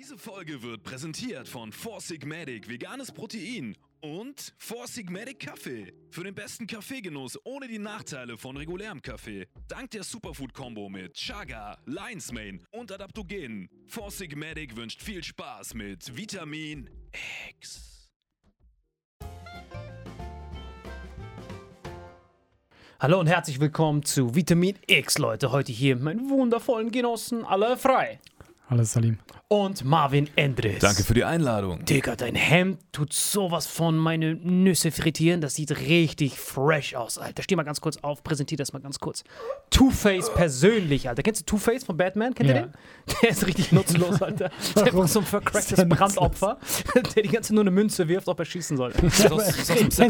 Diese Folge wird präsentiert von Four Sigmatic Veganes Protein und Four Sigmatic Kaffee. Für den besten Kaffeegenuss ohne die Nachteile von regulärem Kaffee. Dank der Superfood-Kombo mit Chaga, Lion's Mane und Adaptogenen. Four Sigmatic wünscht viel Spaß mit Vitamin X. Hallo und herzlich willkommen zu Vitamin X, Leute. Heute hier mit meinen wundervollen Genossen, alle frei. Hallo Salim. Und Marvin Endres. Danke für die Einladung. Digga, dein Hemd tut sowas von meine Nüsse frittieren. Das sieht richtig fresh aus, Alter. Steh mal ganz kurz auf, präsentier das mal ganz kurz. Two-Face persönlich, Alter. Kennst du Two-Face von Batman? Kennt ihr Ja. den? Der ist richtig nutzlos, Alter. Der ist einfach so ein vercracktes Ist der Brandopfer, der die ganze Zeit nur eine Münze wirft, ob er schießen soll. Das ist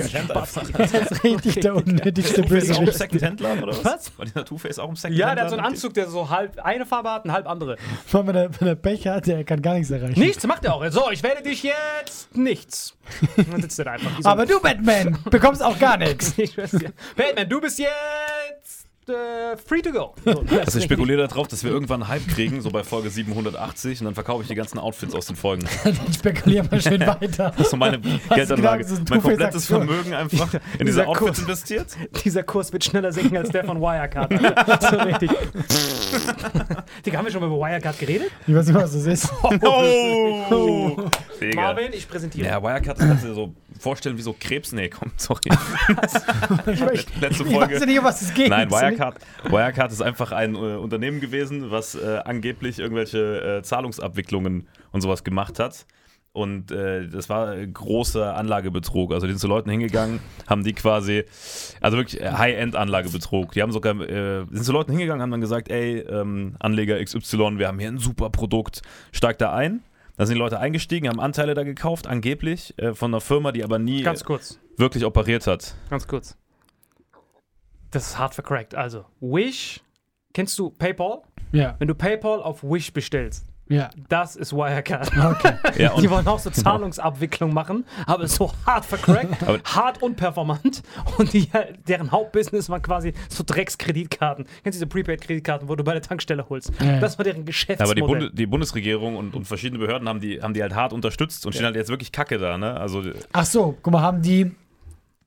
richtig der unnötigste Two-Face auch Bösewicht. Second-Hand-Laden oder was? Was? War dieser Two-Face auch im Ja, der hat so einen? Anzug, der so halb eine Farbe hat und halb andere. Wenn er, wenn er Pech hat, der kann gar nichts erreichen. Nichts macht er auch. So, ich werde dich jetzt nichts. Dann sitzt er da einfach. so Aber du, Batman, bekommst auch gar nichts. Ich. Batman, du bist jetzt äh, free to go. So, das Also ist ich spekuliere darauf, dass wir irgendwann einen Hype kriegen, so bei Folge 780 und dann verkaufe ich die ganzen Outfits aus den Folgen. Dann spekulieren wir schön weiter. Das ist so meine Geldanlage. ein mein komplettes. Vermögen einfach in diese Dieser Outfits Kurs. investiert. Dieser Kurs wird schneller sinken als der von Wirecard. Alter. so richtig. Digga, haben wir schon mal über Wirecard geredet? Ich weiß nicht, was das ist. Oh! Digga. Marvin, ich präsentiere. Ja, Wirecard das kannst du dir so vorstellen wie so Krebs. Nee, komm, sorry. Letzte ich weiß Folge. nicht, um was es geht. Nein, Wirecard, Wirecard ist einfach ein äh, Unternehmen gewesen, was äh, angeblich irgendwelche äh, Zahlungsabwicklungen und sowas gemacht hat. Und äh, das war großer Anlagebetrug. Also die sind zu Leuten hingegangen, haben die quasi, also wirklich äh, High-End-Anlagebetrug. Die haben sogar, äh, sind zu Leuten hingegangen, haben dann gesagt, ey, ähm, Anleger XY, wir haben hier ein super Produkt, steig da ein. Da sind die Leute eingestiegen, haben Anteile da gekauft, angeblich, äh, von einer Firma, die aber nie Ganz kurz, wirklich operiert hat. ganz kurz. Das ist hart vercrackt. Also, Wish kennst du PayPal? Ja, Wenn du PayPal auf Wish bestellst, ja. das ist Wirecard. Okay. Ja, Die wollen auch so Zahlungsabwicklung machen, aber so hart vercrackt, hart unperformant und die, deren Hauptbusiness war quasi so Dreckskreditkarten. Kennst du diese Prepaid-Kreditkarten, wo du bei der Tankstelle holst? Ja. Das war deren aber die, Geschäftsmodell. Bunde, die Bundesregierung und, und verschiedene Behörden haben die, haben die halt hart unterstützt und stehen halt jetzt wirklich kacke da, ne? Also, Ach so, guck mal, haben die,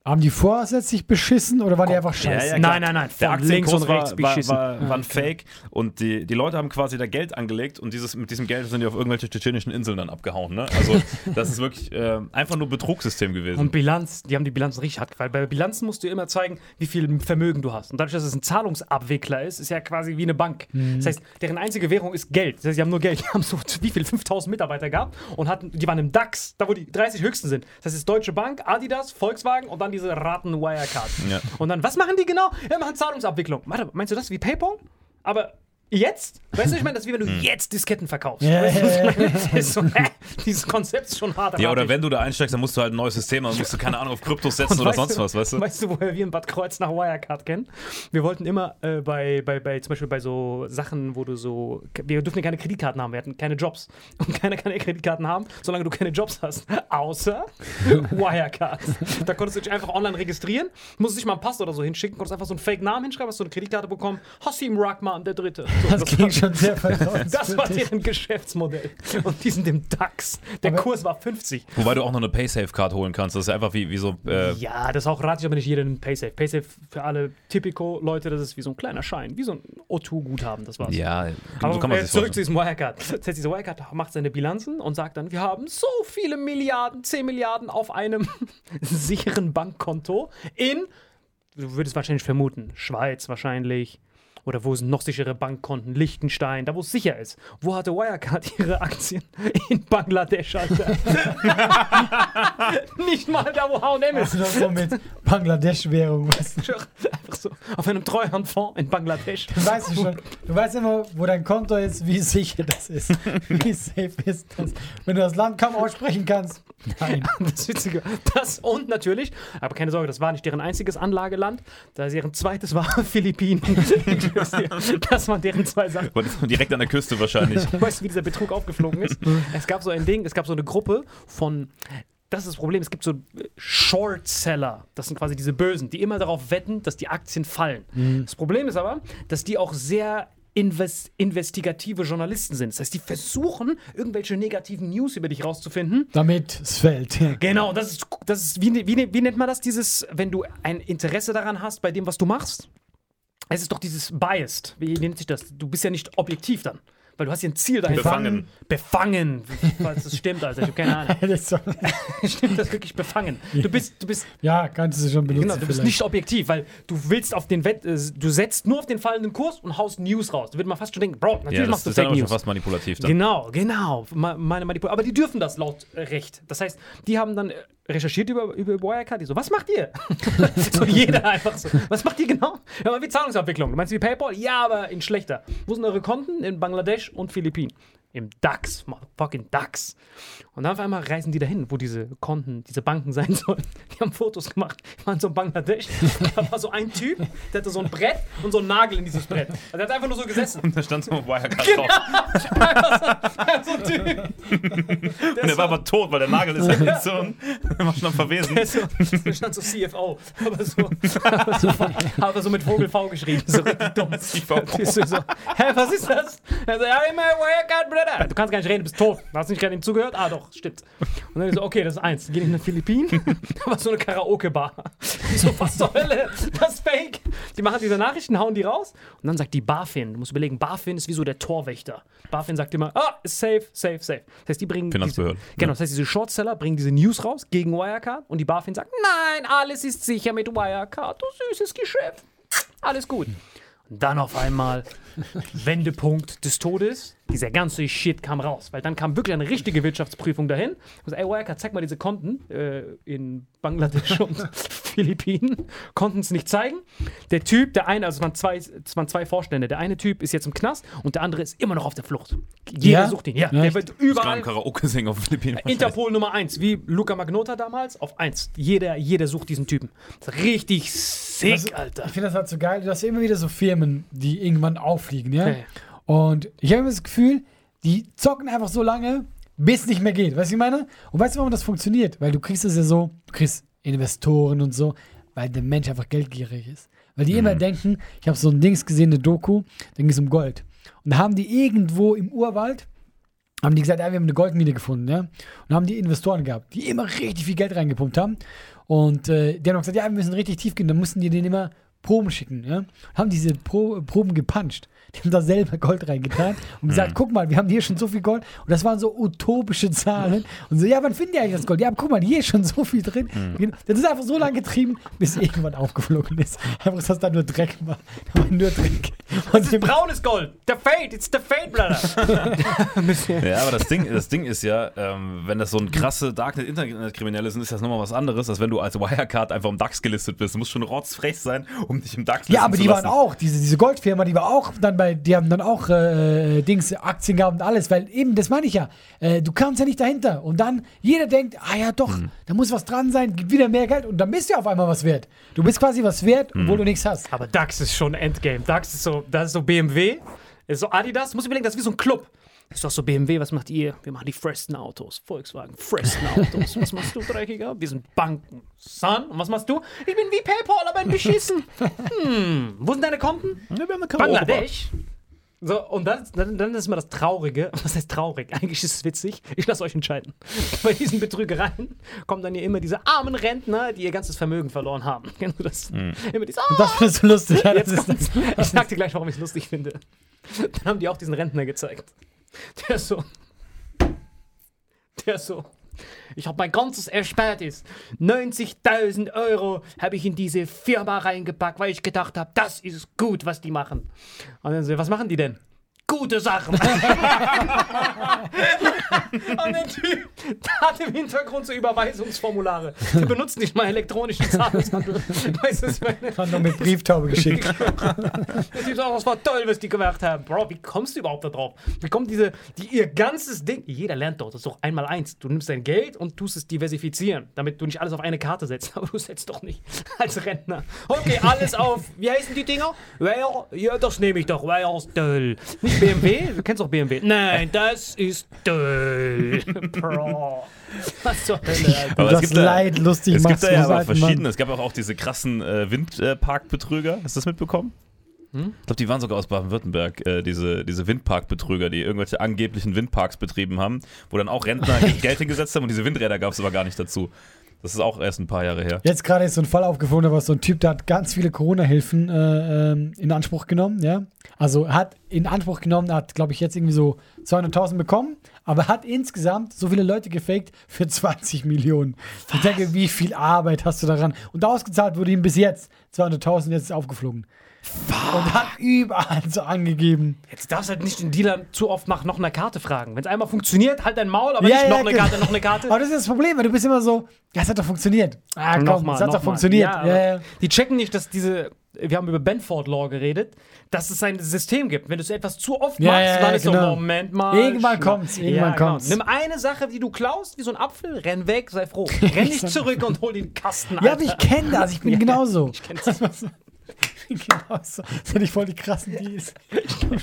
haben die vorsätzlich beschissen oder waren die einfach scheiße? klar. Nein, nein, nein, Der von links Aktienkurs und rechts war, war, beschissen. war, war ein Fake und die, die Leute haben quasi da Geld angelegt und dieses, mit diesem Geld sind die auf irgendwelche tschetschenischen Inseln dann abgehauen. Ne? Also das ist wirklich äh, einfach nur Betrugssystem gewesen. Und Bilanz, die haben die Bilanzen richtig hart gefallen. Bei Bilanzen musst du immer zeigen, wie viel Vermögen du hast. Und dadurch, dass es ein Zahlungsabwickler ist, ist ja quasi wie eine Bank. Das heißt, deren einzige Währung ist Geld. Das heißt, sie haben nur Geld. Die haben so wie viel? 5000 Mitarbeiter gehabt und hatten, die waren im DAX, da wo die 30 höchsten sind. Das ist Deutsche Bank, Adidas, Volkswagen und dann diese Raten Wirecard. Ja. Und dann, was machen die genau? Ja, machen Zahlungsabwicklung. Warte, meinst du das wie PayPal? Aber jetzt? Weißt du, ich meine, das ist wie wenn du Hm. jetzt Disketten verkaufst. Du, meine? Das ist so, hä? Dieses Konzept ist schon hart. ja, oder wenn du da einsteigst, dann musst du halt ein neues System, dann musst du keine Ahnung auf Kryptos setzen oder sonst du, was, weißt du? Weißt du, woher wir in Bad Kreuz nach Wirecard kennen? Wir wollten immer äh, bei, bei, bei, zum Beispiel bei so Sachen, wo du so, wir durften ja keine Kreditkarten haben, wir hatten keine Jobs. Und keiner kann ja Kreditkarten haben, solange du keine Jobs hast. Außer Wirecard. Da konntest du dich einfach online registrieren, musstest nicht mal einen Pass oder so hinschicken, konntest einfach so einen Fake-Namen hinschreiben, hast so eine Kreditkarte bekommen. Hassim Rahman, der Dritte. Das war- klingt schon sehr vertraut. das war deren Geschäftsmodell. Und die sind im DAX. Der Aber- Kurs war 50. Wobei du auch noch eine Paysafe-Card holen kannst. Das ist einfach wie, wie so. Äh, Ja, das ist auch ratig, aber nicht jeder nimmt Paysafe. Paysafe für alle Typico-Leute, das ist wie so ein kleiner Schein, wie so ein O2-Guthaben, das war's. ja, aber so kann man äh, sich zurück zu diesem Wirecard. Das heißt, dieser Wirecard macht seine Bilanzen und sagt dann, wir haben so viele Milliarden, 10 Milliarden auf einem sicheren Bankkonto in, du würdest wahrscheinlich vermuten, Schweiz wahrscheinlich. Oder wo sind noch sichere Bankkonten? Liechtenstein, da wo es sicher ist. Wo hatte Wirecard ihre Aktien? In Bangladesch, Alter. Nicht mal da, wo H&M ist. Also so mit Bangladesch-Währung, weißt du. Einfach so auf einem Treuhandfonds in Bangladesch. Du weißt du schon, du weißt immer, wo dein Konto ist, wie sicher das ist. Wie safe ist das. Wenn du das Land kaum aussprechen kannst. Nein. Das Witzige. Das und natürlich, aber keine Sorge, das war nicht deren einziges Anlageland. Da deren zweites war Philippinen. Das waren deren zwei Sachen. Direkt an der Küste wahrscheinlich. Weißt du, wie dieser Betrug aufgeflogen ist? es gab so ein Ding, es gab so eine Gruppe von. Das ist das Problem, es gibt so Short-Seller, das sind quasi diese Bösen, die immer darauf wetten, dass die Aktien fallen. Das Problem ist aber, dass die auch sehr invest investigative Journalisten sind. Das heißt, die versuchen, irgendwelche negativen News über dich rauszufinden Damit es fällt. Genau, das ist, das ist wie, wie, wie nennt man das, dieses, wenn du ein Interesse daran hast bei dem, was du machst? Es ist doch dieses Biased. Wie nennt sich das? Du bist ja nicht objektiv dann. Weil du hast ja ein Ziel dahinter. Befangen. Befangen. Falls das stimmt, Alter. Ich habe keine Ahnung. Das ist Stimmt das wirklich befangen? Du bist, du bist, ja, kannst du schon benutzen. genau, du bist vielleicht. nicht objektiv, weil du willst auf den Wett, äh, du setzt nur auf den fallenden Kurs und haust News raus. Da würde man fast schon denken, Bro, natürlich Ja, das machst du ist dann Fake aber schon News. fast manipulativ dann. Genau, genau. Meine Manipulation. Aber die dürfen das laut äh, Recht. Das heißt, die haben dann äh, recherchiert über, über Wirecard. Die so, was macht ihr? so jeder einfach so. Was macht ihr genau? Ja, aber wie Zahlungsabwicklung. Du meinst wie PayPal? Ja, aber in schlechter. Wo sind eure Konten? In Bangladesch und Philippinen. Im DAX. Fucking DAX. Und dann auf einmal reisen die dahin, wo diese Konten, diese Banken sein sollen. Die haben Fotos gemacht. Die waren so in Bangladesch. Da war so ein Typ, der hatte so ein Brett und so einen Nagel in dieses Brett. Also der hat einfach nur so gesessen. Da stand so ein Wirecard Genau. drauf. so ein Typ. Und der war aber tot, weil der Nagel ist ja so ein, war schon am Verwesen. Der so, da stand so CFO, aber so, aber so, aber so mit Vogel V geschrieben, so richtig dumm. CFO. So, hä, was ist das? Er so, ja, immer Wirecard, Du kannst gar nicht reden, du bist tot. Hast du nicht gerade ihm zugehört? Ah, doch, stimmt. Und dann so, okay, das ist eins. Gehen in den Philippinen, da war so eine Karaoke-Bar. Ich So, was zur Hölle? Das ist fake. Die machen diese Nachrichten, hauen die raus und dann sagt die BaFin, du musst überlegen, BaFin ist wie so der Torwächter. BaFin sagt immer, ah, ist safe, safe, safe. Das heißt, die bringen Finanzbehörden. Diese, genau, das heißt, diese Shortseller bringen diese News raus gegen Wirecard und die BaFin sagt, nein, alles ist sicher mit Wirecard, du süßes Geschäft. Alles gut. Und dann auf einmal Wendepunkt des Todes. Dieser ganze Shit kam raus. Weil dann kam wirklich eine richtige Wirtschaftsprüfung dahin. Und so, ey, Wirecard, zeig mal diese Konten äh, in Bangladesch und Philippinen. Konnten es nicht zeigen. Der Typ, der eine, also es waren, zwei, es waren zwei Vorstände. Der eine Typ ist jetzt im Knast und der andere ist immer noch auf der Flucht. Jeder Ja? sucht ihn. Ja, Ja, der wird überall. ein Karaoke singen auf den Philippinen. Interpol Nummer 1, wie Luca Magnota damals, auf 1. Jeder, jeder sucht diesen Typen. Das ist richtig sick, Alter. Ich finde das halt so geil. Du hast immer wieder so Firmen, die irgendwann auffliegen, ja? Okay. Und ich habe immer das Gefühl, die zocken einfach so lange, bis es nicht mehr geht. Weißt du, was ich meine? Und weißt du, warum das funktioniert? Weil du kriegst es ja so, du kriegst Investoren und so, weil der Mensch einfach geldgierig ist. Weil die immer denken, ich habe so ein Dings gesehen, eine Doku, da ging es um Gold. Und da haben die irgendwo im Urwald, haben die gesagt, ja, wir haben eine Goldmine gefunden, ja. Und haben die Investoren gehabt, die immer richtig viel Geld reingepumpt haben. Und äh, die haben auch gesagt, ja, wir müssen richtig tief gehen. Dann mussten die denen immer Proben schicken, ja. Haben diese Pro Proben gepuncht. Die haben da selber Gold reingetan und gesagt, guck mal, wir haben hier schon so viel Gold. Und das waren so utopische Zahlen. Und so, ja, wann finden die eigentlich das Gold? Ja, aber guck mal, hier ist schon so viel drin. Das ist einfach so lange getrieben, bis irgendwann aufgeflogen ist. Einfach, dass das da nur Dreck war. Da war nur Dreck. Und die- Braunes Gold. The Fate, it's the Fate, Brother. Ja, aber das Ding, das Ding ist ja, ähm, wenn das so ein krasse Darknet-Internetkriminelle sind, ist das nochmal was anderes, als wenn du als Wirecard einfach im DAX gelistet bist. Du musst schon rotzfrech sein, um dich im DAX Ja, aber zu die waren auch, diese, diese Goldfirma, die war auch dann bei, die haben dann auch äh, Dings, Aktien gehabt und alles, weil eben, das meine ich ja, äh, du kamst ja nicht dahinter und dann jeder denkt, ah ja doch, Hm. da muss was dran sein, gibt wieder mehr Geld und dann bist du auf einmal was wert. Du bist quasi was wert, Hm. obwohl du nichts hast. Aber DAX ist schon Endgame. DAX ist so, das ist so BMW, ist so Adidas. Du musst überlegen, das ist wie so ein Club. Das ist doch so BMW, was macht ihr? Wir machen die freshen Autos. Volkswagen, freshen Autos. Was machst du, Dreckiger? Wir sind Banken. Son, und was machst du? Ich bin wie PayPal, aber ein beschissen. Hm, wo sind deine Konten? Ja, wir haben. Bangladesch. So, und dann, dann, dann ist immer das Traurige. Was heißt traurig? Eigentlich ist es witzig. Ich lasse euch entscheiden. Bei diesen Betrügereien kommen dann ja immer diese armen Rentner, die ihr ganzes Vermögen verloren haben. Kennst du das? Immer diese, Und das findest du lustig. Ja, das ist, kommt's. Ich sag dir gleich, warum ich es lustig finde. Dann haben die auch diesen Rentner gezeigt. Der so. Der so. Ich habe mein ganzes Erspartes, 90.000 Euro, habe ich in diese Firma reingepackt, weil ich gedacht habe, das ist gut, was die machen. Und dann so, was machen die denn? Gute Sachen. Und der Typ hat im Hintergrund so Überweisungsformulare. Die benutzen nicht mal elektronischen Zahlungshandel. Weißt du, meine? hat noch mit Brieftaube geschickt. Typ sagt, das war toll, was die gemacht haben. Bro, wie kommst du überhaupt da drauf? Wie kommt diese, die, ihr ganzes Ding, jeder lernt dort, das ist doch einmal eins. Du nimmst dein Geld und tust es diversifizieren, damit du nicht alles auf eine Karte setzt. Aber du setzt doch nicht als Rentner. Okay, alles auf, wie heißen die Dinger? Ja, das nehme ich doch. Wales toll. Nicht BMW? Du kennst doch BMW. Nein, das ist toll. Bro. Was zur Hölle, Alter. Aber das es gibt da, Leid lustig es gibt da ja aber verschiedene. Es gab auch, auch diese krassen äh, Windparkbetrüger. Hast du das mitbekommen? Hm? Ich glaube, die waren sogar aus Baden-Württemberg, äh, diese, diese Windparkbetrüger, die irgendwelche angeblichen Windparks betrieben haben, wo dann auch Rentner Geld hingesetzt haben und diese Windräder gab es aber gar nicht dazu. Das ist auch erst ein paar Jahre her. Jetzt gerade ist so ein Fall aufgefunden, da war so ein Typ, der hat ganz viele Corona-Hilfen äh, ähm, in Anspruch genommen, ja. Also hat in Anspruch genommen, hat, glaube ich, jetzt irgendwie so 200.000 bekommen, aber hat insgesamt so viele Leute gefaked für 20 Millionen. Ich denke, wie viel Arbeit hast du daran? Und ausgezahlt wurde ihm bis jetzt 200.000, jetzt ist er aufgeflogen. Und hat überall so angegeben. Jetzt darfst du halt nicht den Dealer zu oft nach noch einer Karte fragen. Wenn es einmal funktioniert, halt dein Maul, aber Ja, nicht ja, noch eine genau. Karte, noch eine Karte. Aber das ist das Problem, weil du bist immer so, ja, es hat doch funktioniert. Ah, komm, Nochmal, es hat doch funktioniert. Ja, Ja, ja. Die checken nicht, dass diese, wir haben über Benford Law geredet, dass es ein System gibt. Wenn du es etwas zu oft Ja, machst, ja, dann ja, ist genau. so, Moment mal. Irgendwann kommt's, irgendwann kommt's. Nimm eine Sache, die du klaust, wie so ein Apfel, renn weg, sei froh. Renn nicht zurück und hol den Kasten, Ja, aber ich kenne das, ich bin genauso. Ich kenn's. Ich bin genauso. Das sind nicht voll die krassen Deals.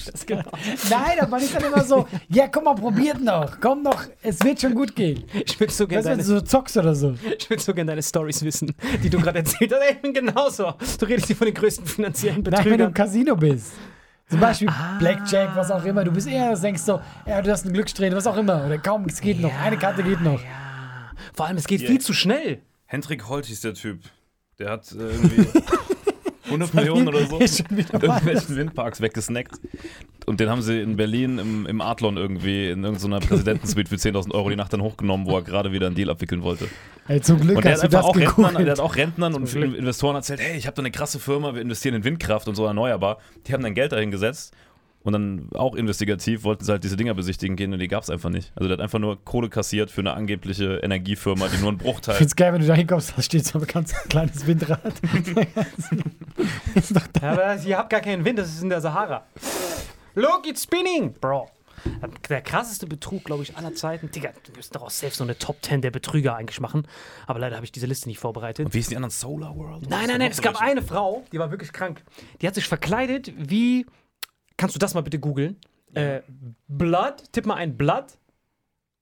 das genau. Nein, aber man ist dann immer so, ja, komm mal, probiert noch. Komm doch, es wird schon gut gehen. Ich will so gerne Weißt du, wenn deine, so zockst oder so. ich will so gerne deine Stories wissen, die du gerade erzählt hast. Ich bin genauso. Du redest hier von den größten finanziellen Nein, wenn du im Betrügern. Casino bist. Zum Beispiel Ah. Blackjack, was auch immer. Du bist eher, du denkst so, ja, du hast einen Glückssträhne, was auch immer. Oder kaum, es geht noch. Eine Karte geht noch. Ja. Vor allem, es geht viel zu schnell. Hendrik Holt hieß der Typ. Der hat äh, irgendwie 100 Millionen oder so in irgendwelchen Windparks weggesnackt. Und den haben sie in Berlin im, im Adlon irgendwie in irgendeiner Präsidentensuite für 10.000 Euro die Nacht dann hochgenommen, wo er gerade wieder einen Deal abwickeln wollte. Ey, zum Glück Und der hast hat einfach das auch Rentnern, der hat auch Rentnern und Glück. Investoren erzählt, hey, ich habe da eine krasse Firma, wir investieren in Windkraft und so erneuerbar. Die haben dann Geld dahin gesetzt Und dann auch investigativ wollten sie halt diese Dinger besichtigen gehen und die gab es einfach nicht. Also der hat einfach nur Kohle kassiert für eine angebliche Energiefirma, die nur einen Ich Bruchteil. find's geil, wenn du da hinkommst, da steht so ein ganz kleines Windrad. ist doch Ja, aber ihr habt gar keinen Wind, das ist in der Sahara. Look, it's spinning! Bro. Der krasseste Betrug, glaube ich, aller Zeiten. Digga, wir müssen daraus selbst so eine Top 10 der Betrüger eigentlich machen. Aber leider habe ich diese Liste nicht vorbereitet. Wie hießen die anderen Solar World? Nein, nein, nein, es gab eine Frau, die war wirklich krank. Die hat sich verkleidet wie. Kannst du das mal bitte googeln? Äh, Blood, tipp mal ein Blood.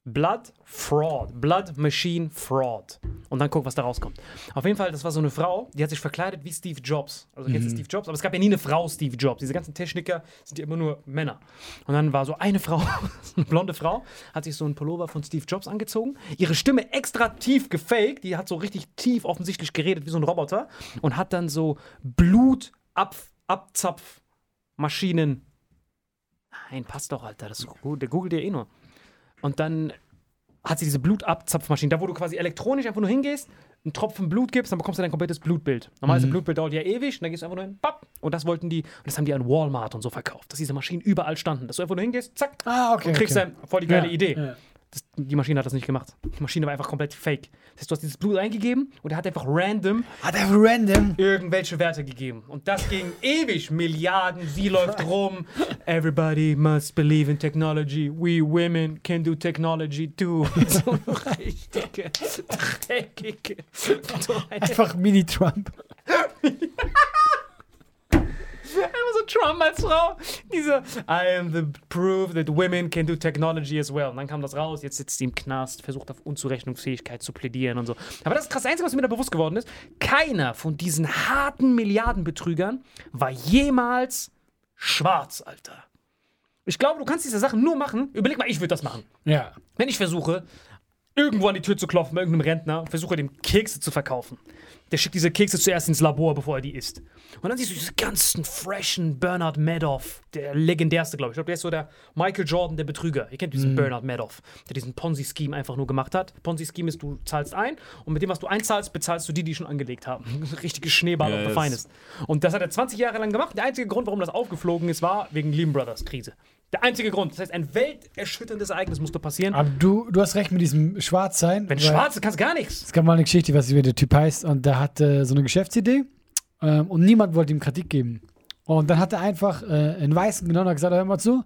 Blood Fraud. Blood Machine Fraud. Und dann guck, was da rauskommt. Auf jeden Fall, das war so eine Frau, die hat sich verkleidet wie Steve Jobs. Also kennst du Steve Jobs? Aber es gab ja nie eine Frau Steve Jobs. Diese ganzen Techniker sind ja immer nur Männer. Und dann war so eine Frau, eine blonde Frau, hat sich so einen Pullover von Steve Jobs angezogen, ihre Stimme extra tief gefaked, die hat so richtig tief offensichtlich geredet wie so ein Roboter und hat dann so Blutabzapfmaschinen. Nein, passt doch, Alter. Das ist gut. Der googelt ja eh nur. Und dann hat sie diese Blutabzapfmaschine, da wo du quasi elektronisch einfach nur hingehst, einen Tropfen Blut gibst, dann bekommst du dein komplettes Blutbild. Normalerweise ein Blutbild dauert ja ewig, und dann gehst du einfach nur hin, papp, und das wollten die, und das haben die an Walmart und so verkauft, dass diese Maschinen überall standen, dass du einfach nur hingehst, zack, Ah, okay. und kriegst okay. dann voll die geile Ja, Idee. ja. Die Maschine hat das nicht gemacht. Die Maschine war einfach komplett fake. Das heißt, du hast dieses Blut eingegeben und er hat einfach random Hat er random. irgendwelche Werte gegeben. Und das ging ewig. Milliarden, sie läuft rum. Everybody must believe in technology. We women can do technology too. So richtige, dreckige. Einfach Mini-Trump. immer so Trump als Frau. Diese I am the proof that women can do technology as well. Und dann kam das raus. Jetzt sitzt sie im Knast, versucht auf Unzurechnungsfähigkeit zu plädieren und so. Aber das ist krass. Das Einzige, was mir da bewusst geworden ist, keiner von diesen harten Milliardenbetrügern war jemals schwarz, Alter. Ich glaube, du kannst diese Sachen nur machen. Überleg mal, ich würde das machen. Ja. Wenn ich versuche, irgendwo an die Tür zu klopfen bei irgendeinem Rentner und versuche, dem Kekse zu verkaufen. Der schickt diese Kekse zuerst ins Labor, bevor er die isst. Und dann siehst du diese ganzen freshen Bernard Madoff, der legendärste, glaube ich. Ich glaube, der ist so der Michael Jordan der Betrüger. Ihr kennt diesen Bernard Madoff, der diesen Ponzi-Scheme einfach nur gemacht hat. Ponzi-Scheme ist, du zahlst ein und mit dem, was du einzahlst, bezahlst du die, die schon angelegt haben. Richtige Schneeball Ja, of the yes. finest. Und das hat er 20 Jahre lang gemacht. Der einzige Grund, warum das aufgeflogen ist, war wegen Lehman Brothers Krise. Der einzige Grund. Das heißt, ein welterschütterndes Ereignis musste passieren. Aber du, du hast recht mit diesem Schwarzsein. Wenn weil Schwarze kannst gar nichts. Es gab mal eine Geschichte, nicht, wie der Typ heißt, und hatte so eine Geschäftsidee ähm, und niemand wollte ihm Kritik geben. Und dann hat er einfach äh, einen Weißen genommen und hat gesagt, hör mal zu,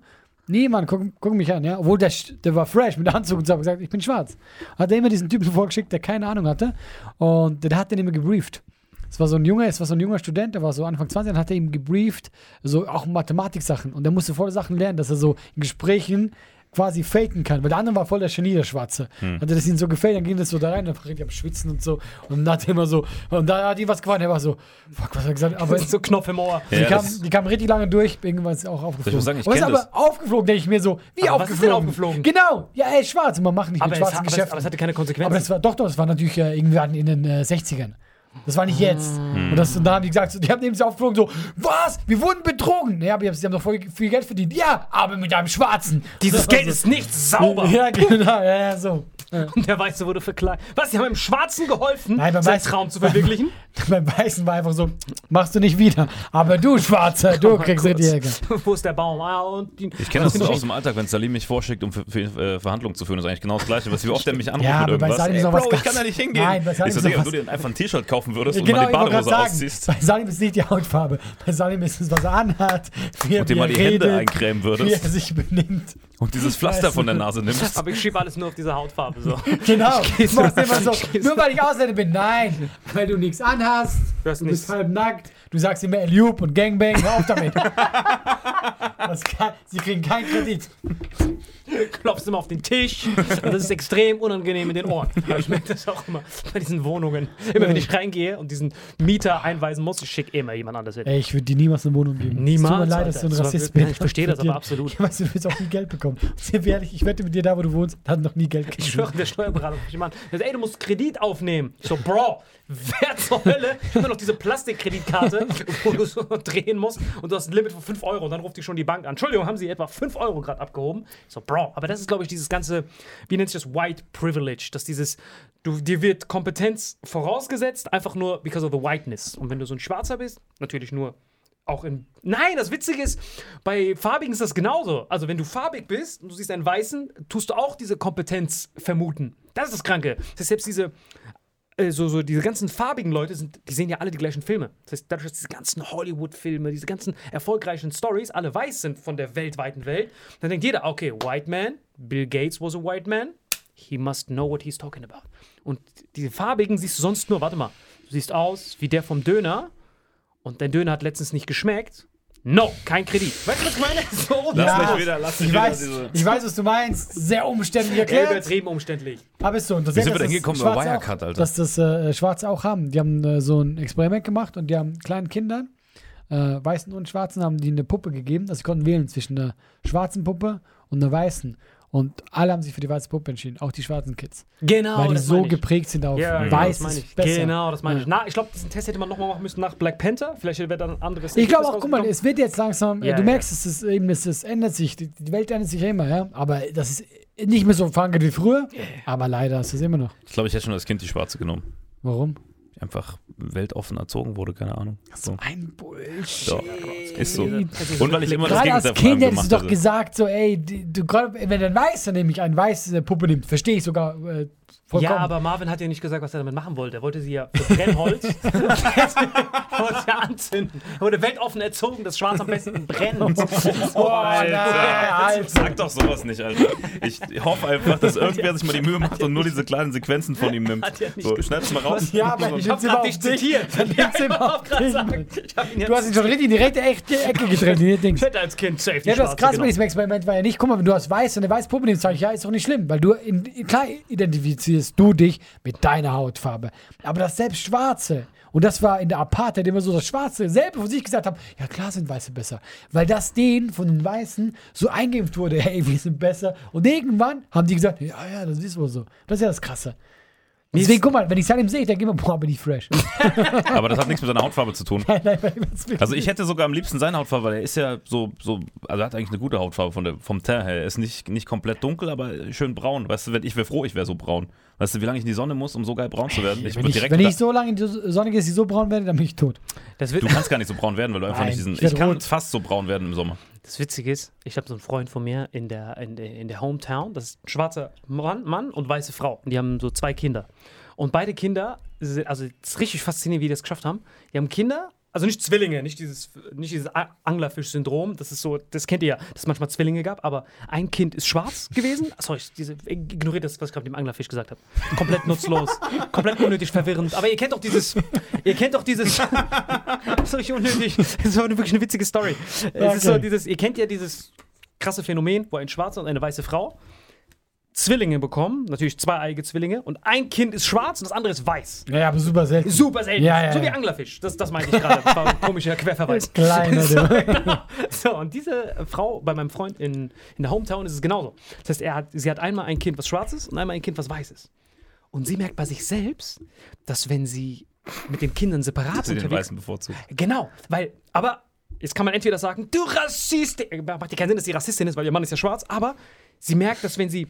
niemand, guck, guck mich an, ja. Obwohl der, der war fresh mit Anzug und so, hat gesagt, ich bin schwarz. Hat er immer diesen Typen vorgeschickt, der keine Ahnung hatte. Und der hat den immer gebrieft. Es war so ein junger, es war so ein junger Student, der war so Anfang 20, dann hat er ihm gebrieft, so auch Mathematik-Sachen. Und der musste voll Sachen lernen, dass er so in Gesprächen quasi faken kann. Weil der andere war voll der Genie, der Schwarze. Hatte das ihm so gefällt, dann ging das so da rein, dann war richtig am Schwitzen und so. Und dann hat er immer so, und da hat ihm was gewonnen, er war so, fuck, was hat er gesagt? Aber so Knopf im Ohr. die, Ja, kam, das- die kam richtig lange durch, irgendwann ist auch aufgeflogen. sagen, ich aber ist aber das. aufgeflogen, denke ich mir so, wie Aber was ist denn aufgeflogen? aufgeflogen? Genau, ja, ey, schwarz, man macht nicht Aber mit es, schwarzen hat, aber, es, Geschäften. aber es hatte keine Konsequenzen. Aber das war doch, doch, das war natürlich äh, irgendwie in den äh, 60ern. Das war nicht jetzt. Ah. Und, das, und da haben die gesagt, die haben eben so aufgeflogen, so, was? Wir wurden betrogen. Ja, aber sie haben doch voll viel Geld verdient. Ja, aber mit einem Schwarzen. Dieses Geld ist nicht sauber. Ja, genau, ja, ja, so. Und der Weiße wurde verklagt. Was? Die haben dem Schwarzen geholfen, Nein, beim seinen Weißen- Traum zu verwirklichen? Beim Weißen war einfach so, machst du nicht wieder. Aber du, Schwarzer, du kriegst kurz. die Ecke. Wo ist der Baum? Ah, und die, Ich kenne das so aus dem Alltag, wenn Salim mich vorschickt, um für, für, äh, Verhandlungen zu führen. Das ist eigentlich genau das Gleiche. Was wie oft er mich anruft Ja, mit aber bei irgendwas. Salim ist Ey, was Bro, ich ganz- kann da nicht hingehen. Nein, bei Salim ich so, Digga, wenn du dir einfach ein T-Shirt kaufen würdest und Genau, mal die Badehose sagen, ausziehst bei Salim ist nicht die Hautfarbe. Bei Salim ist es, was er anhat, wie er, und dir mal die Hände redet, eincremen wie er würdest sich benimmt. Und dieses Pflaster von der Nase nimmst. Aber ich schiebe alles nur auf diese Hautfarbe. So. Genau. Du machst immer so, nur weil ich Ausländer bin. Nein, weil du nichts anhast. Du hast Du bist halb nackt. Du sagst immer Eliup und Gangbang. Hör auf damit. Kann, sie kriegen keinen Kredit. klopfst immer auf den Tisch. Und das ist extrem unangenehm in den Ohren. Aber ich merke das auch immer bei diesen Wohnungen. Immer wenn ich reingehe und diesen Mieter einweisen muss, ich schicke immer jemand anderes hin. Ey, ich würde dir niemals eine Wohnung geben. Niemals, Es tut mir leid, dass du ein Rassist bist. ich verstehe das aber absolut. Ich weiß, du willst auch nie Geld bekommen. Wir ehrlich, ich wette mit dir, da wo du wohnst, hat noch nie Geld Ich gekriegt. schwöre, der Steuerberater. Der sagt, ey, du musst Kredit aufnehmen. Ich so, Bro, wer zur Hölle? Immer noch diese Plastikkreditkarte, wo du so drehen musst und du hast ein Limit von 5 Euro und dann ruft dich schon die Bank an. Entschuldigung, haben sie etwa 5 Euro gerade abgehoben? Ich so, Bro, aber das ist, glaube ich, dieses ganze, wie nennt sich das, White Privilege, dass dieses, du, dir wird Kompetenz vorausgesetzt, einfach nur because of the whiteness. Und wenn du so ein Schwarzer bist, natürlich nur Auch in. Nein, das Witzige ist, bei Farbigen ist das genauso. Also, wenn du farbig bist und du siehst einen Weißen, tust du auch diese Kompetenz vermuten. Das ist das Kranke. Das heißt, selbst diese. Äh, So, so diese ganzen farbigen Leute sind, die sehen ja alle die gleichen Filme. Das heißt, dadurch, dass diese ganzen Hollywood-Filme, diese ganzen erfolgreichen Stories alle weiß sind von der weltweiten Welt, dann denkt jeder, okay, White Man, Bill Gates was a white man, he must know what he's talking about. Und diese farbigen siehst du sonst nur, warte mal, du siehst aus wie der vom Döner und dein Döner hat letztens nicht geschmeckt. No, kein Kredit. Weißt du, was ich meine? So Lass Ja, mich wieder, lass mich Ich wieder weiß, diese. ich weiß, was du meinst. Sehr umständlich erklärt. übertrieben umständlich. Aber ist so. Und das Wie sind wir denn Schwarze über Wirecard, auch, Alter? Dass das äh, Schwarze auch haben. Die haben äh, so ein Experiment gemacht und die haben kleinen Kindern, äh, Weißen und Schwarzen, haben die eine Puppe gegeben. Also sie konnten wählen zwischen einer schwarzen Puppe und einer weißen. Und alle haben sich für die weiße Puppe entschieden, auch die schwarzen Kids. Genau, weil die das so meine ich. geprägt sind auf Ja, genau, weiß das meine ist ich. besser. Genau, das meine ich. Na, ich glaube, diesen Test hätte man nochmal machen müssen nach Black Panther. Vielleicht wäre dann ein anderes Ich glaube auch, guck mal, es wird jetzt langsam, Ja, du merkst, es ist eben, es, es ändert sich, die, die Welt ändert sich ja immer, ja. Aber das ist nicht mehr so verankert wie früher, aber leider ist es immer noch. Ich glaube, ich hätte schon als Kind die Schwarze genommen. Warum? Einfach weltoffen erzogen wurde, keine Ahnung. So. Ein Bullshit. Doch, ist so. Und weil ich immer das Gerade als Gegenteil von Kind hättest du doch gesagt, so, ey, du, wenn ein Weißer nämlich eine weiße Puppe nimmt, verstehe ich sogar äh, vollkommen. Ja, aber Marvin hat ja nicht gesagt, was er damit machen wollte. Er wollte sie ja für Brennholz wollte sie ja anzünden. Er wurde weltoffen erzogen, dass Schwarz am besten brennt. oh, nein, Alter. Sag doch sowas nicht, Alter. Ich hoffe einfach, dass irgendwer sich mal die Mühe macht und nur diese kleinen Sequenzen von ihm nimmt. Hat er nicht So, schneid's mal raus. Ja, aber Ich hab grad dich dich. zitiert. Du hast ihn schon richtig in die rechte Echte- Ecke Dings. Ich hätte als Kind safe Ja, das krass genommen. diesem Experiment war ja nicht, guck mal, wenn du hast weiß und eine weiße Puppe nimmst, sag ich, ja, ist doch nicht schlimm, weil du, in, klar identifizierst du dich mit deiner Hautfarbe. Aber das selbst Schwarze, und das war in der Apartheid immer so, das Schwarze selber von sich gesagt haben, ja klar sind Weiße besser. Weil das denen von den Weißen so eingeimpft wurde, hey, wir sind besser. Und irgendwann haben die gesagt, ja, ja, das ist wohl so. Das ist ja das Krasse. Deswegen, guck mal, wenn ich Salim sehe, dann geh mal, boah, bin ich fresh. Aber das hat nichts mit seiner Hautfarbe zu tun. nein, nein, will. Also ich hätte sogar am liebsten seine Hautfarbe, weil er ist ja so, so also er hat eigentlich eine gute Hautfarbe von der, vom Teint her. Er ist nicht, nicht komplett dunkel, aber schön braun. Weißt du, wenn ich wäre froh, ich wäre so braun. Weißt du, wie lange ich in die Sonne muss, um so geil braun zu werden? Ich wenn ich, direkt wenn ich so lange in die Sonne gehe, dass ich so braun werde, dann bin ich tot. Das, wird, Du kannst gar nicht so braun werden, weil du einfach Nein, nicht diesen. ich Ich kann rot. fast so braun werden im Sommer. Das Witzige ist, ich habe so einen Freund von mir in der, in, in der Hometown. Das ist ein schwarzer Mann, Mann und weiße Frau. Und die haben so zwei Kinder. Und beide Kinder, also es ist richtig faszinierend, wie die das geschafft haben. Die haben Kinder, also nicht Zwillinge, nicht dieses, nicht dieses Anglerfisch-Syndrom. Das ist so, das kennt ihr ja, dass es manchmal Zwillinge gab. Aber ein Kind ist schwarz gewesen. Sorry, diese, ignoriert das, was ich gerade mit dem Anglerfisch gesagt habe. Komplett nutzlos, komplett unnötig verwirrend. Aber ihr kennt doch dieses, ihr kennt doch dieses, richtig unnötig. Das ist aber wirklich eine witzige Story. Es ist so Okay. dieses, ihr kennt ja dieses krasse Phänomen, wo ein Schwarzer und eine weiße Frau Zwillinge bekommen, natürlich zweieiige Zwillinge, und ein Kind ist schwarz und das andere ist weiß. Ja, ja, aber super selten. Super selten. Ja, ja, so wie ja. Anglerfisch. Das, das meinte ich gerade. Das war ein komischer Querverweis. Kleiner, so, genau. so, und diese Frau bei meinem Freund in, in der Hometown ist es genauso. Das heißt, er hat, sie hat einmal ein Kind, was schwarz ist und einmal ein Kind, was weiß ist. Und sie merkt bei sich selbst, dass wenn sie mit den Kindern separat Sie den Weißen bevorzugt. Genau, weil, aber jetzt kann man entweder sagen, du Rassist, macht dir keinen Sinn, dass sie Rassistin ist, weil ihr Mann ist ja schwarz, aber sie merkt, dass wenn sie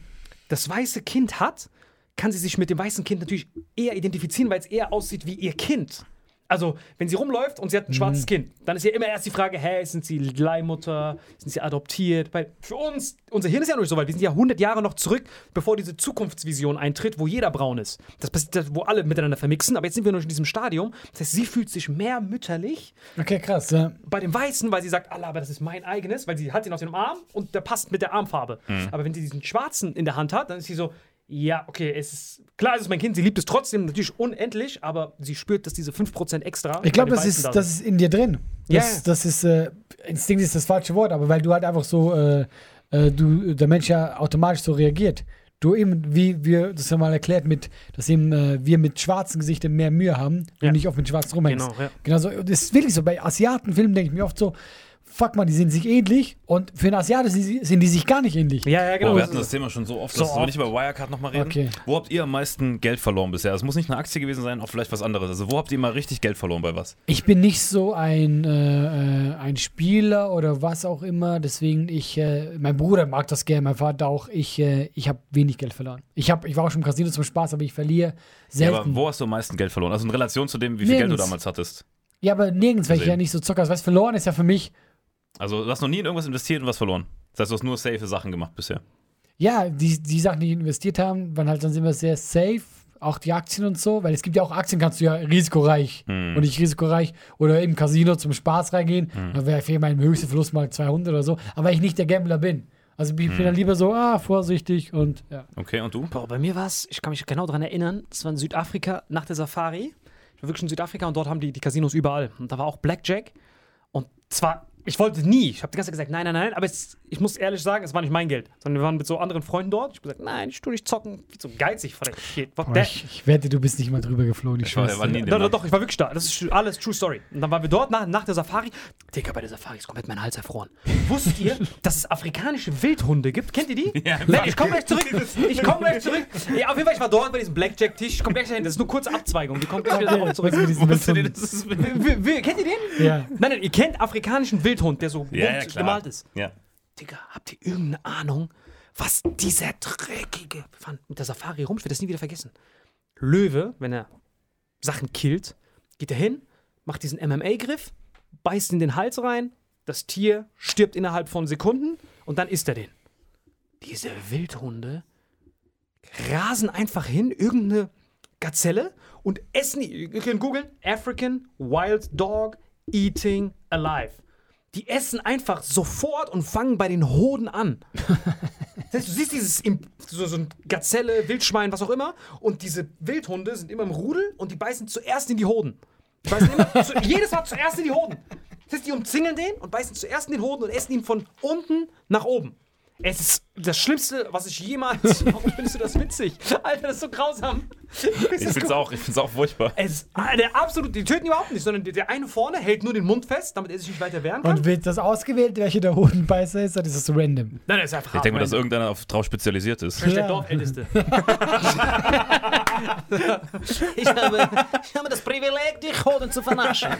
das weiße Kind hat, kann sie sich mit dem weißen Kind natürlich eher identifizieren, weil es eher aussieht wie ihr Kind. Also, wenn sie rumläuft und sie hat ein schwarzes Kind, dann ist ja immer erst die Frage, hä, sind sie Leihmutter, sind sie adoptiert? Weil für uns, unser Hirn ist ja noch nicht so weit, wir sind ja 100 Jahre noch zurück, bevor diese Zukunftsvision eintritt, wo jeder braun ist. Das passiert, wo alle miteinander vermixen, aber jetzt sind wir noch in diesem Stadium. Das heißt, sie fühlt sich mehr mütterlich Okay, krass. Ja. bei dem Weißen, weil sie sagt, Allah, aber das ist mein eigenes, weil sie hat ihn auf dem Arm und der passt mit der Armfarbe. Mhm. Aber wenn sie diesen Schwarzen in der Hand hat, dann ist sie so, ja, okay, es ist, klar, es ist mein Kind, sie liebt es trotzdem natürlich unendlich, aber sie spürt, dass diese 5% extra. Ich glaube, das ist, da das ist in dir drin. Ja, Das, ja. das ist, äh, Instinkt ist das falsche Wort, aber weil du halt einfach so, äh, äh, du, der Mensch ja automatisch so reagiert. Du eben, wie wir das ja mal erklärt, mit, dass eben äh, wir mit schwarzen Gesichtern mehr Mühe haben Ja. und nicht oft mit schwarzen rumhängst. Genau, ja. Genau so. Das ist wirklich so. Bei Asiatenfilmen denke ich mir oft so, fuck mal, die sind sich ähnlich und für einen Asiaten sind, die sich gar nicht ähnlich. Ja, ja, genau. Boah, wir hatten das Thema schon so oft. So Lass uns nicht über Wirecard nochmal reden. Okay. Wo habt ihr am meisten Geld verloren bisher? Es muss nicht eine Aktie gewesen sein, auch vielleicht was anderes. Also wo habt ihr mal richtig Geld verloren bei was? Ich bin nicht so ein, äh, äh, ein Spieler oder was auch immer, deswegen ich, äh, mein Bruder mag das gerne, mein Vater auch, ich, äh, ich habe wenig Geld verloren. Ich, hab, ich war auch schon im Casino zum Spaß, aber ich verliere Ja, selten. aber wo hast du am meisten Geld verloren? Also in Relation zu dem, wie viel Geld du Nirgends. damals hattest. Ja, aber nirgends, weil ich ja nicht so zocker. Das heißt, verloren ist ja für mich, Also, du hast noch nie in irgendwas investiert und was verloren. Das heißt, du hast nur safe Sachen gemacht bisher. ja, die, die Sachen, die investiert haben, waren halt dann immer sehr safe. Auch die Aktien und so, weil es gibt ja auch Aktien, kannst du ja risikoreich Hm. und nicht risikoreich oder im Casino zum Spaß reingehen. Hm. Da wäre vielleicht mein höchster Verlust mal 200 oder so. Aber weil ich nicht der Gambler bin. Also ich Hm. bin dann lieber so, ah, vorsichtig und ja. Okay, und du? Boah, bei mir war es, ich kann mich genau daran erinnern, das war in Südafrika nach der Safari. Ich war wirklich in Südafrika und dort haben die, die Casinos überall. Und da war auch Blackjack. Und zwar, ich wollte nie, ich habe die ganze Zeit gesagt, nein, nein, nein, aber es, ich muss ehrlich sagen, es war nicht mein Geld, sondern wir waren mit so anderen Freunden dort. Ich habe gesagt, nein, ich tue nicht zocken, viel zu geizig vor der. Boah, ich, ich wette, du bist nicht mal drüber geflogen. Ich, Ich war- nie Doch, doch, doch, ich war wirklich da. Das ist alles True Story. Und dann waren wir dort nach, nach der Safari. Digga, bei der Safari ist komplett mein Hals erfroren. Wusstet ihr, dass es afrikanische Wildhunde gibt? Kennt ihr die? Ja, Nein, ich komme gleich zurück. Ich komme gleich zurück. Ja, auf jeden Fall, ich war dort bei diesem Blackjack-Tisch. Ich komme gleich dahin. Das ist nur kurze Abzweigung. Die kommt gleich wieder zurück. was mit diesen Wusstet ihr, das ist Kennt ihr den? Ja. Nein, nein, ihr kennt afrikanischen Wildhund, der so Ja, ja, gemalt ist. Ja. Digga, habt ihr irgendeine Ahnung, was dieser dreckige fahren mit der Safari rum? Ich werde das nie wieder vergessen. Löwe, wenn er Sachen killt, geht er hin, macht diesen MMA-Griff, beißt in den Hals rein, das Tier stirbt innerhalb von Sekunden und dann isst er den. Diese Wildhunde rasen einfach hin, irgendeine Gazelle und essen. Ihr könnt googeln, African Wild Dog Eating Alive. Die essen einfach sofort und fangen bei den Hoden an. Das heißt, du siehst dieses so, so ein Gazelle, Wildschwein, was auch immer, und diese Wildhunde sind immer im Rudel und die beißen zuerst in die Hoden. Die beißen immer, zu, jedes Mal zuerst in die Hoden. Das heißt, die umzingeln den und beißen zuerst in den Hoden und essen ihn von unten nach oben. Es ist das Schlimmste, was ich jemals. Warum findest du das witzig? Alter, das ist so grausam. Ich find's auch, ich find's auch furchtbar. Es ist ah, der absolut, die töten überhaupt nicht, sondern der, der eine vorne hält nur den Mund fest, damit er sich nicht weiter wehren kann. Und wird das ausgewählt, welche der Hodenbeißer ist, oder ist das random? Nein, das ist einfach Ich denke mal, dass irgendeiner auf, drauf spezialisiert ist. Ja. Dorfälteste. ich, habe, ich habe das Privileg, dich Hoden zu vernaschen.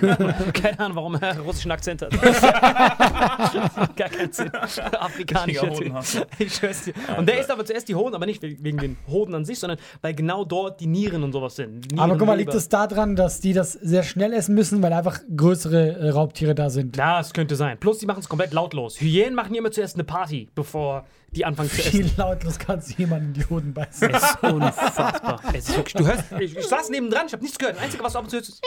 Keine Ahnung, warum er einen russischen Akzent hat. Gar keinen Sinn. Afrikanischer Richtiger Ich schwör's dir. Und der isst aber zuerst die Hoden, aber nicht wegen den Hoden an sich, sondern weil genau dort die Nieren und sowas sind. Nieren, Aber guck mal, liegt es daran, dass die das sehr schnell essen müssen, weil einfach größere äh, Raubtiere da sind? Das könnte sein. Plus, die machen es komplett lautlos. Hyänen machen immer zuerst eine Party, bevor die anfangen zu Wie essen. lautlos kannst du jemanden in die Hoden beißen? Es ist unfassbar. Es ist wirklich, du hörst, ich, ich saß nebendran, ich habe nichts gehört. Das Einzige, was du ab und zu hörst, ist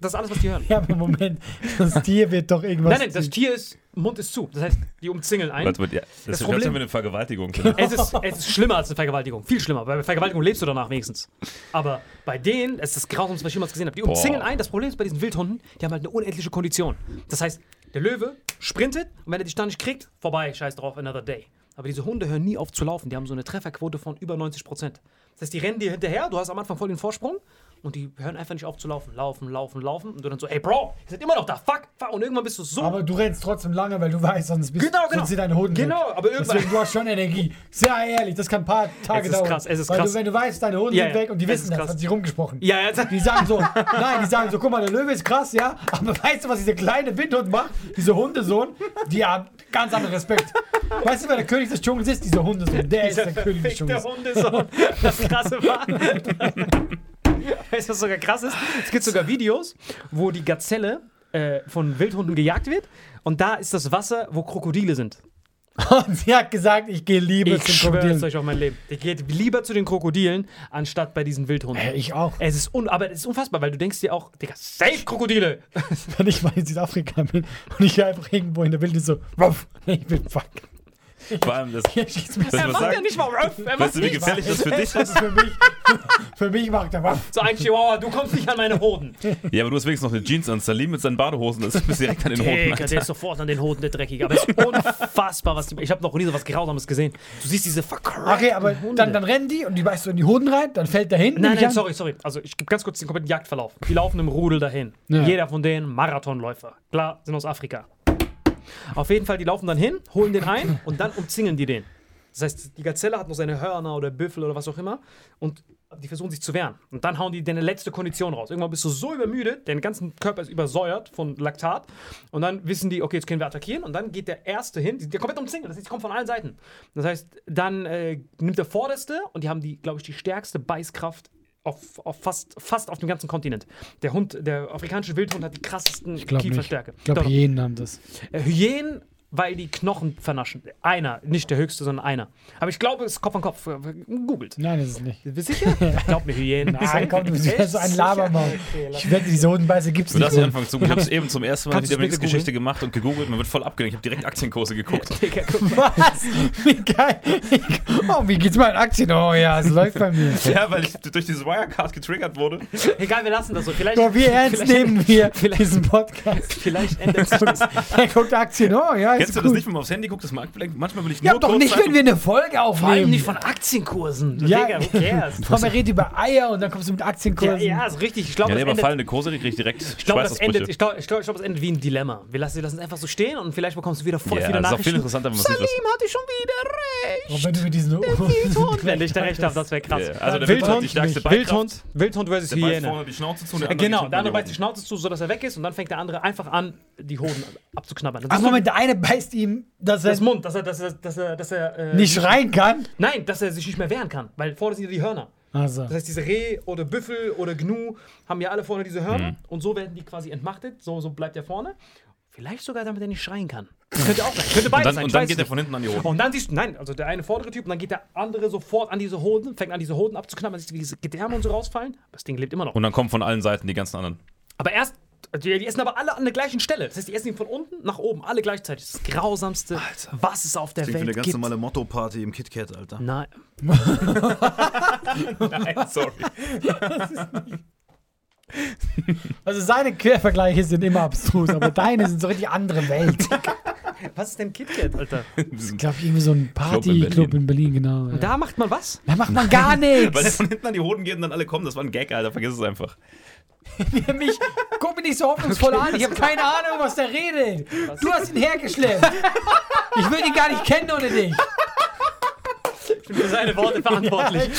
das ist alles, was die hören. Ja, aber Moment, das Tier wird doch irgendwas. Nein, nein, das Tier ist, Mund ist zu. Das heißt, die umzingeln ein. Warte, warte, ja. Das, Das hört Problem- einer Vergewaltigung. ich. Es ist, es ist schlimmer als eine Vergewaltigung. Viel schlimmer. Bei Vergewaltigung lebst du danach wenigstens. Aber bei denen, es ist das Grausamste, was ich jemals gesehen habe. Die umzingeln Boah. ein. Das Problem ist bei diesen Wildhunden, die haben halt eine unendliche Kondition. Das heißt, der Löwe sprintet und wenn er dich dann nicht kriegt, vorbei, scheiß drauf, another day. Aber diese Hunde hören nie auf zu laufen. Die haben so eine Trefferquote von über 90 Prozent. Das heißt, die rennen dir hinterher, du hast am Anfang voll den Vorsprung und die hören einfach nicht auf zu laufen. Laufen, laufen, laufen. Und du dann so, ey Bro, ihr seid immer noch da, fuck, fuck. Und irgendwann bist du so aber du rennst trotzdem lange, weil du weißt, sonst bist Genau, genau. sind deine Hoden Genau, weg. aber irgendwann- Deswegen, du hast schon Energie. Sehr ehrlich, das kann ein paar Tage ist dauern. krass, es ist weil krass. Du, wenn du weißt, deine Hoden Ja, sind ja, weg und die es wissen ist das, hat sich rumgesprochen. Ja, ja, Die sagen so, nein, die sagen so, guck mal, der Löwe ist krass, ja, aber weißt du, was dieser kleine Windhund macht? Dieser Hundesohn, die haben ganz anderen Respekt. Weißt du, wer der König des Dschungels ist? Dieser Hundesohn, der ist der König des Der Dschungels. Hundesohn. Das krasse war. Weißt du, was sogar krass ist? Es gibt sogar Videos, wo die Gazelle äh, von Wildhunden gejagt wird und da ist das Wasser, wo Krokodile sind. Und sie hat gesagt, ich gehe lieber Ich schwöre es Krokodilen. euch auf mein Leben. Die geht lieber zu den Krokodilen, anstatt bei diesen Wildhunden. Äh, ich auch. Es ist un aber es ist unfassbar, weil du denkst dir auch, Digga, safe Krokodile. Wenn ich mal in Südafrika bin und ich einfach irgendwo in der Wildnis so, ich bin fuck. Vor allem, das, Er macht sagen? ja nicht mal rough. Er weißt du, wie gefährlich das für dich Das ist? für mich, für mich macht er ruff. So ein Chihuahua, du kommst nicht an meine Hoden. Ja, aber du hast wenigstens noch eine Jeans an. Salim mit seinen Badehosen, das ist direkt an den Hoden. Digga, der ist sofort an den Hoden, der Dreckige. Aber es ist unfassbar, was die. Ich habe noch nie so was Grausames gesehen. Du siehst diese vercrackten Okay, aber Hunde. dann, dann rennen die und die beißt so in die Hoden rein, dann fällt der hin. Nein, nein, sorry, sorry. Also ich gebe ganz kurz den kompletten Jagdverlauf. Die laufen im Rudel dahin. Ja. Jeder von denen Marathonläufer. Klar, sind aus Afrika. Auf jeden Fall, die laufen dann hin, holen den ein und dann umzingeln die den. Das heißt, die Gazelle hat noch seine Hörner oder Büffel oder was auch immer und die versuchen sich zu wehren. Und dann hauen die deine letzte Kondition raus. Irgendwann bist du so übermüdet, dein ganzen Körper ist übersäuert von Laktat und dann wissen die, okay, jetzt können wir attackieren und dann geht der Erste hin, der komplett umzingelt, das heißt, die kommen von allen Seiten. Das heißt, dann äh, nimmt der Vorderste und die haben die, glaube ich, die stärkste Beißkraft auf, auf fast, fast auf dem ganzen Kontinent. Der Hund, der afrikanische Wildhund hat die krassesten Ich glaube nicht. Kieferstärke. Ich glaube, Hyänen haben das. äh, Hyänen, weil die Knochen vernaschen. Einer, nicht der höchste, sondern einer. Aber ich glaube, es ist Kopf an Kopf. Äh, Googelt. Nein, das ist nicht. Bist du sicher? Ich glaube mir Hyänen. Nein, komm, du bist so ein Labermaul. Ich wette, diese Hodenbeiße gibt's Du nicht. darfst anfangen zu. Ich habe es eben zum ersten Mal du's bitte Geschichte gemacht und gegoogelt. Man wird voll abgelenkt. Ich habe direkt Aktienkurse geguckt. Digga, guck. Was? Wie geil. Oh, wie geht's meinen Aktien? Oh ja, es läuft bei mir. ja, weil ich durch dieses Wirecard getriggert wurde. Egal, wir lassen das so. Vielleicht, Boah, wie ernst vielleicht, nehmen wir vielleicht- diesen Podcast? vielleicht ändert sich das. Er guckt Aktien. Oh ja, Kennst du das nicht, wenn man aufs Handy guckt, dass man abgelenkt Manchmal will ich Ja, nur doch kurz nicht, wenn wir eine Folge Vor allem aufnehmen. nicht von Aktienkursen. Ja. Digga, who cares? Komm, er redet über Eier und dann kommst du mit Ja, Aktienkursen. ja, ist richtig. Ich glaube, Ja, nee, das aber endet, fallende Kurse kriege ich direkt ich glaube, das endet, ich glaube, ich glaube, ich glaube, das endet wie ein Dilemma. Wir lassen, wir lassen es einfach so stehen und vielleicht bekommst du wieder voll Ja, viele das ist auch viel Nachrichten. interessanter, wenn man es nicht Salim hatte schon wieder Und recht. wenn du mit diesen Wildhund. Wenn ich da recht habe, das wäre krass. Ja, also der Wildhund hat die stärkste Beinkraft. Wildhund, Wildhund versus Der beißt Hyäne. vorne die Schnauze zu und der andere Genau, der andere beißt die Schnauze zu, sodass er weg ist und dann fängt der andere einfach an, die Hoden abzuknabbern. Das Ach Moment, der eine beißt ihm, dass er das Mund, dass er, dass er, dass er, dass er äh, nicht schreien kann. Nein, dass er sich nicht mehr wehren kann, weil vorne sind ja die Hörner. Also. Das heißt, diese Reh oder Büffel oder Gnu haben ja alle vorne diese Hörner Mhm. und so werden die quasi entmachtet. So, so bleibt er vorne. Vielleicht sogar, damit er nicht schreien kann. Das könnte auch sein. Könnte Und beides dann, sein. und dann geht er von hinten an die Hoden. Und dann siehst du, nein, also der eine vordere Typ und dann geht der andere sofort an diese Hoden, fängt an diese Hoden abzuknabbern, siehst du, wie diese Gedärme und so rausfallen. Das Ding lebt immer noch. Und dann kommen von allen Seiten die ganzen anderen. Aber erst, die, die essen aber alle an der gleichen Stelle. Das heißt, die essen ihn von unten nach oben, alle gleichzeitig. Das ist das Grausamste, was es auf der Welt gibt. Motto-Party im KitKat, Alter. Nein. Nein, sorry. Also seine Quervergleiche sind immer abstrus, aber deine sind so richtig andere Welt. Was ist denn KitKat, Alter? Ich glaube, irgendwie so ein. Partyclub in Berlin, genau. Und Ja. da macht man was? Da macht man gar Weil der nichts. von hinten an die Hoden geht und dann alle kommen. Das war ein Gag, Alter. Vergiss es einfach. mich, guck mich nicht so hoffnungsvoll an. Ich habe keine Ahnung, was der redet. Du hast ihn hergeschleppt. Ich will ihn gar nicht kennen ohne dich. Ich bin für seine Worte verantwortlich.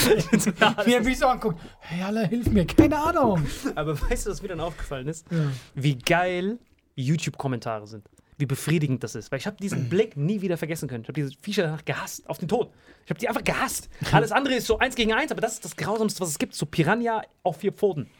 Wie er mich so anguckt. Hey, Allah, hilf mir. Keine Ahnung. Aber weißt du, was mir dann aufgefallen ist? Wie geil YouTube-Kommentare sind. Wie befriedigend das ist. Weil ich habe diesen Blick nie wieder vergessen können. Ich habe diese Viecher danach gehasst, auf den Tod. Ich habe die einfach gehasst. Alles andere ist so eins gegen eins, aber das ist das Grausamste, was es gibt. So Piranha auf vier Pfoten.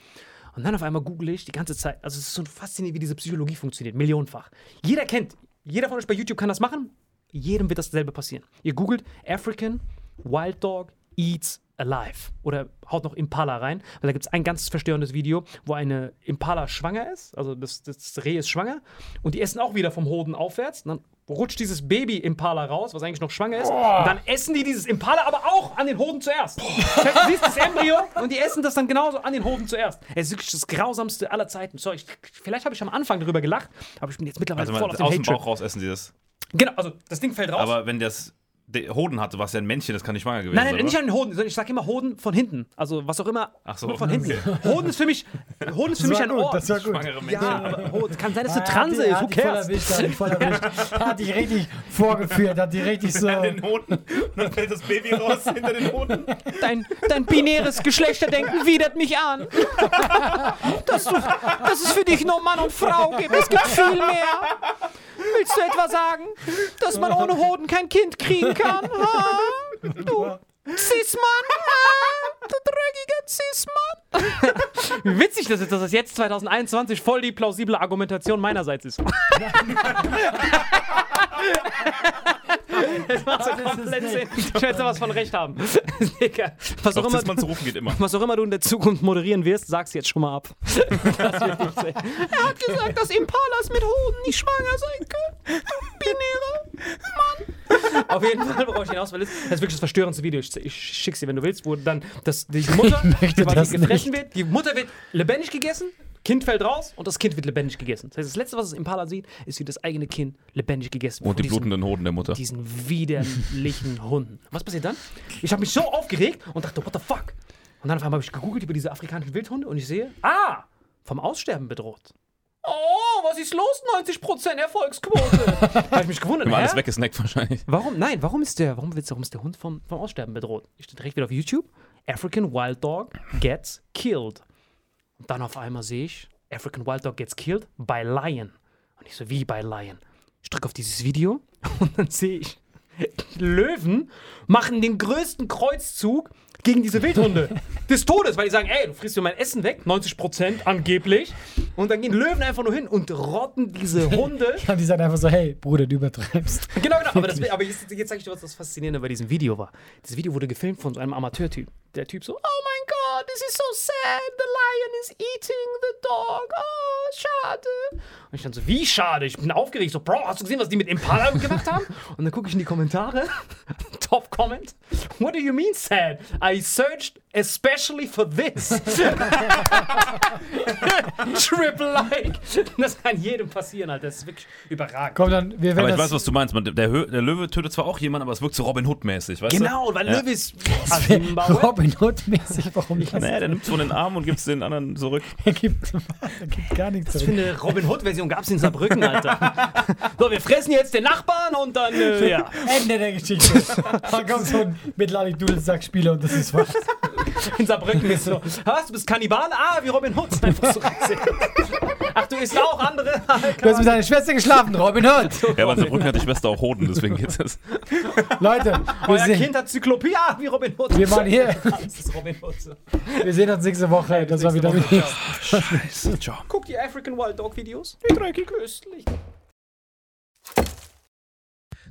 Und dann auf einmal google ich die ganze Zeit. Also es ist so faszinierend, wie diese Psychologie funktioniert. Millionenfach. Jeder kennt, jeder von euch bei YouTube kann das machen. Jedem wird dasselbe passieren. Ihr googelt African Wild Dog Eats Alive. Oder haut noch Impala rein. Weil da gibt es ein ganz verstörendes Video, wo eine Impala schwanger ist. Also das, das Reh ist schwanger. Und die essen auch wieder vom Hoden aufwärts. Und dann rutscht dieses Baby Impala raus, was eigentlich noch schwanger ist. Und dann essen die dieses Impala aber auch an den Hoden zuerst. Das heißt, du siehst das Embryo und die essen das dann genauso an den Hoden zuerst. Es ist wirklich das grausamste aller Zeiten. Ich, vielleicht habe ich am Anfang darüber gelacht, aber ich bin jetzt mittlerweile Also voll auf dem aus dem. Bauch raus essen sie das. Genau, also das Ding fällt raus. Aber wenn das Hoden hatte, war es ja ein Männchen, das kann nicht schwanger gewesen Nein, sein. nein, nicht an den Hoden, sondern ich sage immer Hoden von hinten. Also was auch immer Ach so, nur von hinten. Hoden ist für mich, Hoden ist für mich ein gut, Ort. das war gut. Schwangere Männchen. ja, aber Hoden, kann sein, dass eine hat Transe ist, who hat die voll cares? er hat die voll erwischt. Er hat dich richtig vorgeführt, hat die richtig so. An den Hoden. Und dann fällt das Baby raus hinter den Hoden. Dein, dein binäres Geschlechterdenken widert mich an. Dass, du, dass es für dich nur Mann und Frau gibt. Es gibt viel mehr. Willst du etwa sagen, dass man ohne Hoden kein Kind kriegen kann? Ha? Du Cis-Mann? Ha? Du dreckiger Cis-Mann? Wie witzig das ist, dass das jetzt 2021 voll die plausible Argumentation meinerseits ist. Das macht so komplett Sinn. Ich werde sowas von recht haben. Digga, was auch immer, zu rufen geht immer. was auch immer du in der Zukunft moderieren wirst, sag's jetzt schon mal ab. Das wird nicht sein. Er hat gesagt, dass Impalas mit Hoden nicht schwanger sein können. Du binärer Mann. Auf jeden Fall, worauf ich hinaus will, ist, das ist wirklich das verstörendste Video. Ich, ich schick's dir, wenn du willst, wo dann das, die Mutter das gefressen wird. Die Mutter wird lebendig gegessen, Kind fällt raus und das Kind wird lebendig gegessen. Das heißt, das Letzte, was das Impala sieht, ist, wie das eigene Kind lebendig gegessen wird. Und die diesen- blutenden Hoden der Mutter. diesen widerlichen Hunden. Was passiert dann? Ich habe mich so aufgeregt und dachte, what the fuck? Und dann auf einmal habe ich gegoogelt über diese afrikanischen Wildhunde und ich sehe, ah, vom Aussterben bedroht. Oh, was ist los? 90% Erfolgsquote. habe ich mich gewundert. Immer alles weggesnackt wahrscheinlich. Warum? Nein, warum ist der, warum, warum ist der Hund vom, vom Aussterben bedroht? Ich stehe direkt wieder auf YouTube. African Wild Dog gets killed. Und dann auf einmal sehe ich, African Wild Dog gets killed by Lion. Und ich so, wie by Lion? Ich drücke auf dieses Video und dann sehe ich, Löwen machen den größten Kreuzzug gegen diese Wildhunde des Todes, weil die sagen, ey, du frisst dir mein Essen weg, 90% angeblich. Und dann gehen Löwen einfach nur hin und rotten diese Hunde. Und die sagen einfach so, hey, Bruder, du übertreibst. Genau, genau. Aber, das, aber jetzt, jetzt sag ich dir, was das Faszinierende bei diesem Video war. Dieses Video wurde gefilmt von so einem Amateurtyp. Der Typ so, oh mein Gott, this is so sad. The lion is eating the dog. Oh, schade. Und ich dann so, wie schade? Ich bin aufgeregt. So, Bro, hast du gesehen, was die mit Impala gemacht haben? Und dann gucke ich in die Kommentare. Top Comment. What do you mean sad? I searched especially for this. Triple Like. Das kann jedem passieren, Alter. Das ist wirklich überragend. Komm, dann, wir werden Aber ich weiß, was du meinst. Man, der, der Löwe tötet zwar auch jemanden, aber es wirkt so Robin Hood-mäßig, weißt du? Genau, weil Ja. Löwe ist Robin Hood-mäßig, warum das? Naja, der nimmt es von den Armen und gibt es den anderen zurück. Er gibt, er gibt gar nichts Für zurück. eine Robin Hood-Version gab es in Saarbrücken, Alter. so, wir fressen jetzt den Nachbarn und dann, äh, ja. Ende der Geschichte. Da kommt so ein mittelalterlich Dudelsack-Spieler und das ist was. In Saarbrücken ist so, was, du bist Kannibal? Ah, wie Robin Hood. Einfach so. Ach, du isst auch andere? Du hast mit deiner Schwester geschlafen, Robin Hood. Ja, aber in Saarbrücken hat die Schwester auch Hoden, deswegen geht's jetzt. Leute, wir Euer sehen, Kind hat Zyklopie? Ah, wie Robin Hood. wir waren hier. Das ist Robin Hood. Wir sehen uns nächste Woche. Das war wieder mit Scheiße, ciao. Guck die African Wild Dog Videos. Die dreckig köstlich.